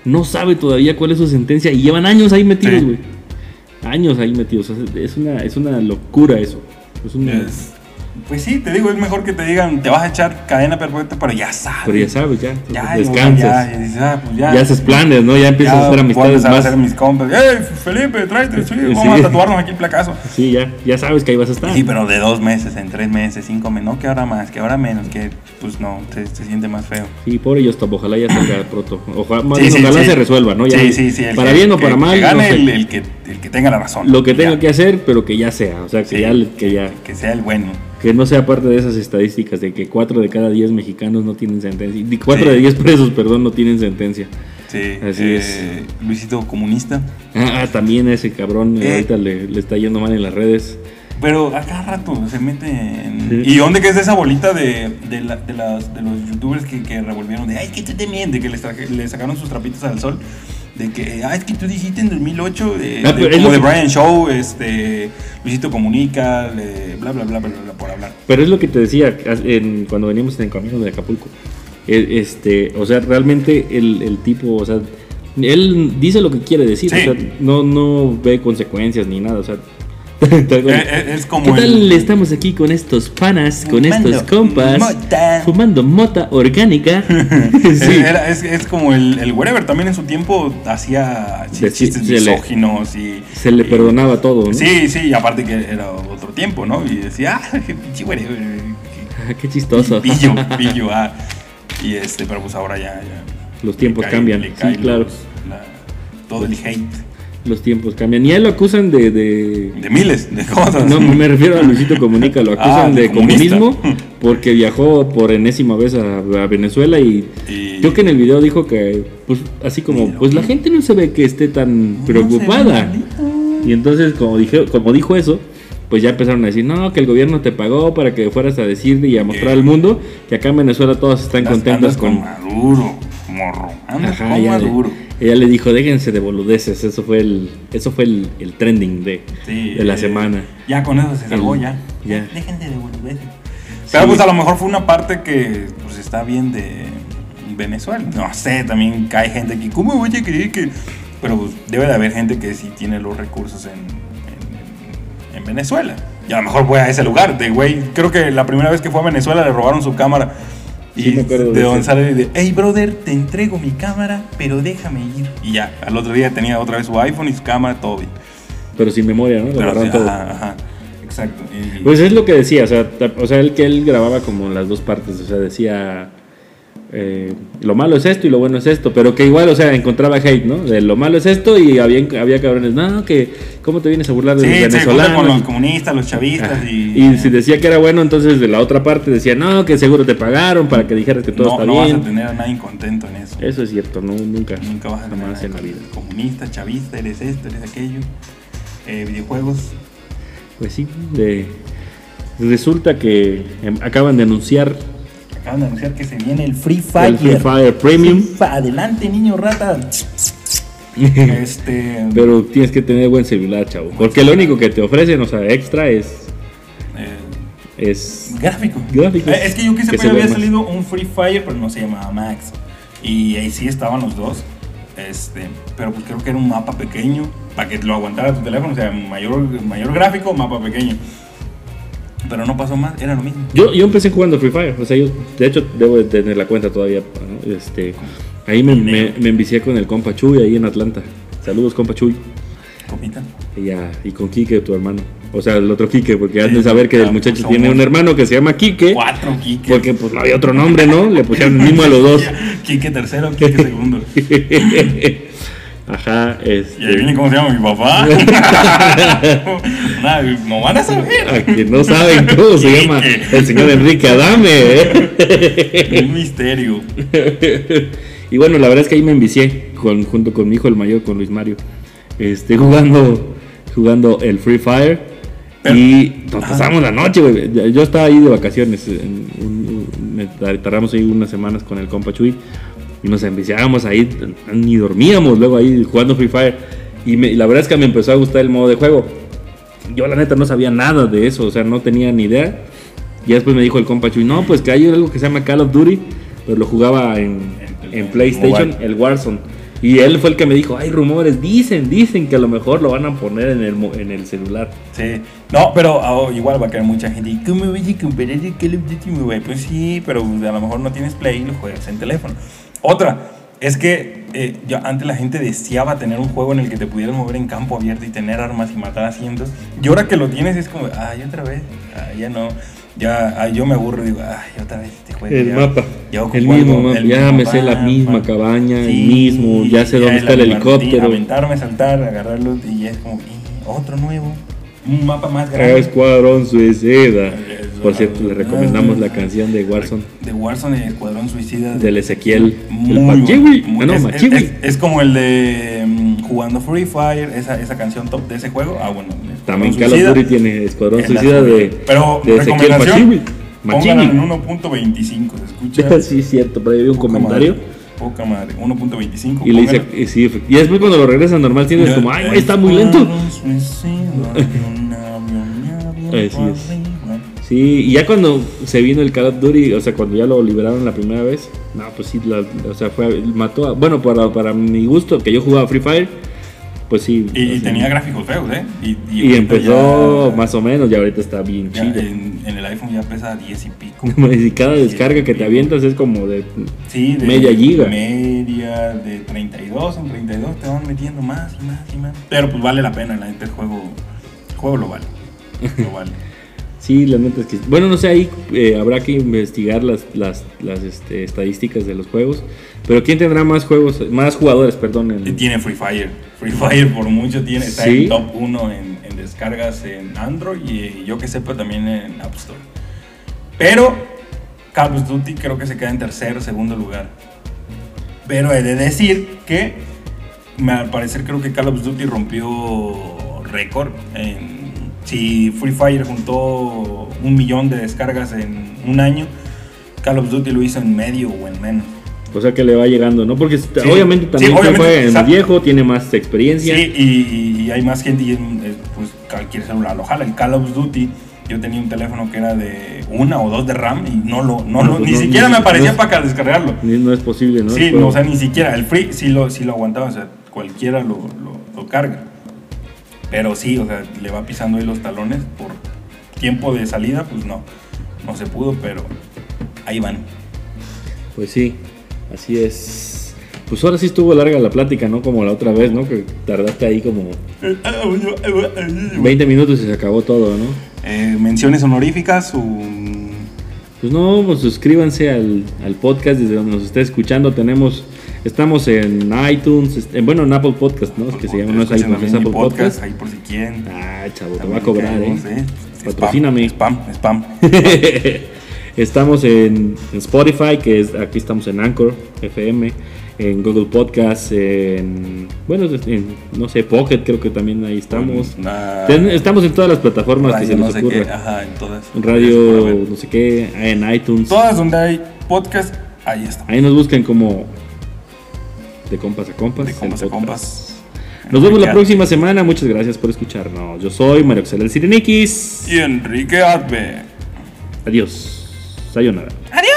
S3: no sabe todavía cuál es su sentencia y llevan años ahí metidos, güey. Años ahí metidos. O sea, Es una, es una locura eso. Es una-
S1: Es- pues sí, te digo, es mejor que te digan, te vas a echar cadena perpetua, pero ya sabes.
S3: Pero ya sabes, ya.
S1: Ya,
S3: descansas.
S1: Ya, ya, dices, ah, pues ya.
S3: Ya haces planes, ¿no? Ya empiezas a hacer amistades
S1: a hacer mis compas. ¡Ey, Felipe, tráete! Sí,
S3: Sí.
S1: vamos a tatuarnos aquí el placazo.
S3: Sí, ya, ya sabes que ahí vas a estar.
S1: Sí, pero de dos meses, en tres meses, cinco meses, no que ahora más, que ahora menos, que pues no, se, se siente más feo.
S3: Sí, pobre Yostop, ojalá ya salga pronto. Ojalá, más
S1: Sí,
S3: bien,
S1: sí,
S3: ojalá se resuelva, ¿no? Ya,
S1: sí, sí, sí.
S3: para
S1: que-
S3: bien o
S1: que-
S3: para
S1: que
S3: mal. no
S1: gane
S3: sé.
S1: el, el que, el que tenga la razón.
S3: Lo que tenga que hacer, pero que ya sea. O sea, que, ya, que ya.
S1: Que sea el bueno.
S3: Que no sea parte de esas estadísticas de que 4 de cada 10 mexicanos no tienen sentencia. 4
S1: Sí.
S3: de 10 presos, perdón, no tienen sentencia.
S1: Sí,
S3: Así
S1: eh,
S3: es.
S1: Luisito comunista.
S3: Ah, también ese cabrón eh, ahorita le, le está yendo mal en las redes.
S1: Pero a cada rato se mete en...
S3: Sí.
S1: ¿Y dónde que es esa bolita de, de, la- de las- de los youtubers que, que revolvieron? De, ay, que también, de que les, sacaron sus trapitos al sol. De que, ay, es que tú dijiste en 2008, de,
S3: Ah,
S1: de- como
S3: que-
S1: Brian Show, este, Luisito Comunica, le- bla, bla, bla, bla, bla, por hablar.
S3: Pero es lo que te decía en- cuando veníamos en el camino de Acapulco. E- Este, o sea, realmente el, el tipo, o sea, él dice lo que quiere decir,
S1: Sí.
S3: o sea, no, no ve consecuencias ni nada, o sea.
S1: Eh, eh, es como
S3: ¿Qué tal
S1: el-
S3: estamos aquí con estos panas, con
S1: Fumando
S3: estos compas,
S1: mota.
S3: fumando mota orgánica? sí.
S1: Era- es, es como el, el wherever también en su tiempo hacía chistes
S3: se le-
S1: misóginos y...
S3: Se le
S1: y-
S3: perdonaba todo, ¿no?
S1: Sí, sí, y aparte que era otro tiempo, ¿no? Y decía, ah, qué pinche wherever.
S3: Ah, qué chistoso.
S1: Pillo, pillo, ah. Y este, pero pues ahora ya... ya
S3: Los tiempos
S1: cae-
S3: cambian, sí, claro.
S1: los- la- todo el hate
S3: Los tiempos cambian. Y a él lo acusan de- de,
S1: de miles de cosas.
S3: No, me refiero a Luisito Comunica, lo acusan
S1: Ah, de
S3: de comunismo porque viajó por enésima vez a, a Venezuela y
S1: Y-
S3: creo que en el video dijo que, pues, así como, pues la gente no se ve que esté tan
S1: No
S3: preocupada. Y entonces, como, dije, como dijo eso, pues ya empezaron a decir, no, que el gobierno te pagó para que fueras a decir y a mostrar
S1: Eh.
S3: al mundo que acá en Venezuela todos están
S1: andas con
S3: con...
S1: Maduro, morro. Andas
S3: Ajá,
S1: con Maduro.
S3: Ella le dijo, déjense de boludeces, eso fue el, eso fue el, el trending de,
S1: Sí,
S3: de la
S1: eh,
S3: semana.
S1: Ya con eso se salvó, ya.
S3: ya.
S1: Déjense de boludeces. Pero pues a lo mejor fue una parte que pues está bien de Venezuela. No sé, también hay gente que, ¿cómo voy a creer que...? Pero pues, debe de haber gente que sí tiene los recursos en, en- en Venezuela. Y a lo mejor fue a ese lugar. De güey, creo que la primera vez que fue a Venezuela le robaron su cámara. Y
S3: me acuerdo
S1: de sale de, hey brother, te entrego mi cámara, pero déjame ir. Y ya, al otro día tenía otra vez su iPhone y su cámara, todo bien.
S3: Pero sin memoria, ¿no?
S1: Pero, sí,
S3: todo.
S1: ajá, ajá, exacto. Y-
S3: Pues es lo que decía, o sea, o sea, él que él grababa como las dos partes, o sea, decía eh, lo malo es esto y lo bueno es esto, pero que igual, o sea, encontraba hate, ¿no? De lo malo es esto y había, había cabrones, no, que cómo te vienes a burlar de
S1: sí,
S3: los venezolanos.
S1: con los comunistas, los chavistas y...
S3: Y si decía que era bueno, entonces de la otra parte decía, no, que seguro te pagaron para que dijeras que todo
S1: no,
S3: está
S1: no vas
S3: bien.
S1: a tener a nadie contento en eso.
S3: Eso es cierto, no, nunca,
S1: Nunca vas a tener nadie
S3: en la vida.
S1: Comunista, chavista, eres esto, eres aquello. Eh, videojuegos.
S3: Pues sí, de- resulta que em, acaban de anunciar
S1: Acaban de anunciar que se viene el Free Fire.
S3: el Free Fire Premium.
S1: Adelante, niño rata. este...
S3: Pero tienes que tener buen celular, chavo. Porque lo único que te ofrecen, o sea, extra es.
S1: eh,
S3: es
S1: Gráfico.
S3: Gráficos.
S1: Eh, es que yo quise
S3: Que se
S1: había
S3: más.
S1: salido un Free Fire, pero no se llamaba Max. Y ahí sí estaban los dos. Este, pero pues creo que era un mapa pequeño para que lo aguantara tu teléfono, o sea, mayor, mayor gráfico, mapa pequeño. Pero no pasó más, era lo mismo.
S3: yo, yo empecé jugando Free Fire. O sea, yo, de hecho, debo de tener la cuenta todavía. ¿no? Este, ahí me, me, me envicié con el compa Chuy ahí en Atlanta. Saludos, compa Chuy.
S1: Copita.
S3: Y, ya, y con Quique, tu hermano. O sea, el otro Quique, porque han de saber que el
S1: ah,
S3: muchacho tiene un hermano que se llama Quique.
S1: Cuatro Kike.
S3: Porque pues no había otro nombre, ¿no? Le pusieron el mismo a los dos.
S1: Kike tercero, Kike segundo.
S3: Ajá,
S1: Y ahí viene
S3: este.
S1: cómo se llama mi papá. No van a saber.
S3: A que no saben cómo se llama el señor Enrique Adame, ¿eh?
S1: Un misterio.
S3: Y bueno, la verdad es que ahí me envicié con, junto con mi hijo el mayor, con Luis Mario, este, jugando, jugando el Free Fire.
S1: Pero-
S3: y nos pasamos la noche, güey. Yo estaba ahí de vacaciones. en tardamos ahí unas semanas con el compa Chuy. Y nos enviciábamos ahí, ni dormíamos luego ahí jugando Free Fire. Y, me- y la verdad es que me empezó a gustar el modo de juego. Yo la neta no sabía nada de eso, o sea, no tenía ni idea. Y después me dijo el compa Chuy, no, pues que hay algo que se llama Call of Duty, pero lo jugaba en, en PlayStation, el Warzone. Y él fue el que me dijo, hay rumores, dicen, dicen que a lo mejor lo van a poner en el, en el celular.
S1: Sí. No, pero ah, igual va a caer mucha gente. ¿Y cómo voy a comparar el Call of Duty, güey? Pues sí, pero a lo mejor no tienes Play y lo juegas en teléfono. Otra, es que eh, yo, antes la gente deseaba tener un juego en el que te pudieras mover en campo abierto y tener armas y matar a cientos. Y ahora que lo tienes es como, ay, otra vez, ay, ya no. Ya, ay, yo me aburro y digo, ay, otra vez este juego.
S3: El
S1: ya-
S3: mapa.
S1: ya
S3: El mismo
S1: algo,
S3: mapa.
S1: el
S3: Ya
S1: mismo
S3: me sé la
S1: mapa.
S3: misma cabaña, el mismo, ya sé dónde está el helicóptero.
S1: Aventarme, saltar, agarrarlo y ya es como, "Y otro nuevo. Un mapa más grande.
S3: Escuadrón Suicida. Por cierto, le recomendamos la canción de Warzone
S1: De Warzone, el Escuadrón Suicida.
S3: del Ezequiel.
S1: Muy
S3: el Machiwi.
S1: muy-
S3: no,
S1: es,
S3: Machiwi.
S1: es- es como el de mm, jugando Free Fire, esa, esa canción top de ese juego. Ah, bueno.
S3: También Call of. Duty tiene Escuadrón Suicida de.
S1: Pero,
S3: de Ezequiel
S1: recomendación,
S3: Machimi.
S1: Póngala en
S3: Machimi.
S1: 1.25, se escucha.
S3: sí, cierto, por ahí vi un comentario.
S1: madre, Poca madre, 1.25.
S3: Y le dice,
S1: póngala.
S3: y sí, y después cuando lo regresan normal tienes como, ay, está muy lento. Así es. Sí, y ya cuando se vino el Call of Duty, o sea, cuando ya lo liberaron la primera vez, no, pues sí, la- o sea, fue, mató a, bueno, para, para mi gusto, que yo jugaba Free Fire, pues sí.
S1: Y,
S3: sea,
S1: tenía gráficos feos, ¿eh? Y,
S3: empezó
S1: ya-
S3: más o menos, y ahorita está bien chido.
S1: en, en el iPhone ya pesa 10 y pico.
S3: Y cada descarga que te avientas es como de...
S1: Sí, de
S3: Media giga.
S1: Media, de 32 en 32 te van metiendo más y más y más. Pero pues vale la pena, la neta, el juego, el juego lo vale. Lo vale.
S3: Sí, la neta es que... Bueno, no sé, ahí eh, habrá que investigar las, las, las este, estadísticas de los juegos. Pero ¿quién tendrá más juegos, más jugadores, perdón? en-
S1: tiene Free Fire. Free Fire por mucho tiene, está
S3: Sí.
S1: en top 1 en, en descargas en Android y yo que sepa también en App Store. Pero Call of Duty creo que se queda en tercer o segundo lugar. Pero he de decir que al parecer creo que Call of Duty rompió récord. En, si Free Fire juntó un millón de descargas en un año, Call of Duty lo hizo en medio o en menos.
S3: O sea que le va llegando, ¿no? Porque
S1: Sí.
S3: obviamente
S1: Sí,
S3: también
S1: obviamente,
S3: fue más
S1: exacto.
S3: viejo, tiene más experiencia.
S1: Sí, y, y hay más gente y es, pues cualquier celular lo jala. El Call of Duty, yo tenía un teléfono que era de una o dos de RAM y no lo, no,
S3: No,
S1: lo-
S3: pues
S1: ni
S3: no,
S1: siquiera
S3: ni-
S1: me aparecía para descargarlo.
S3: No es posible, ¿no?
S1: Sí, o sea, ni siquiera. El Free sí lo, sí lo aguantaba, o sea, cualquiera lo, lo, lo carga. Pero sí, o sea, le va pisando ahí los talones por tiempo de salida, pues no, no se pudo, pero ahí van.
S3: Pues sí, así es. Pues ahora sí estuvo larga la plática, ¿no? Como la otra vez, ¿no? Que tardaste ahí como 20 minutos y se acabó todo, ¿no?
S1: Eh, menciones honoríficas, un...
S3: Pues no, pues suscríbanse al, al podcast desde donde nos esté escuchando. Tenemos, estamos en iTunes, en- bueno, en Apple Podcast, ¿no? Es que se llama, no es iTunes, es Apple Podcast.
S1: ahí por si quieren.
S3: Ah, chavo, te va a cobrar, ¿eh?
S1: Spam,
S3: Patrocíname.
S1: Spam, spam.
S3: Estamos en, en Spotify, que es, aquí estamos en Anchor FM, en Google Podcast, en, bueno, en, no sé, Pocket, creo que también ahí estamos.
S1: Una-
S3: estamos en todas las plataformas que se nos
S1: no sé
S3: ocurra.
S1: qué, ajá, en todas.
S3: Radio, no sé qué, en iTunes.
S1: Todas donde hay podcast, ahí está.
S3: Ahí nos buscan como de compas a compas.
S1: De
S3: el
S1: compas a compas.
S3: Nos vemos la próxima semana. Muchas gracias por escucharnos. Yo soy Mario Xel Sireniquis.
S1: Y Enrique Adve.
S3: Adiós. Sayonara.
S2: Adiós.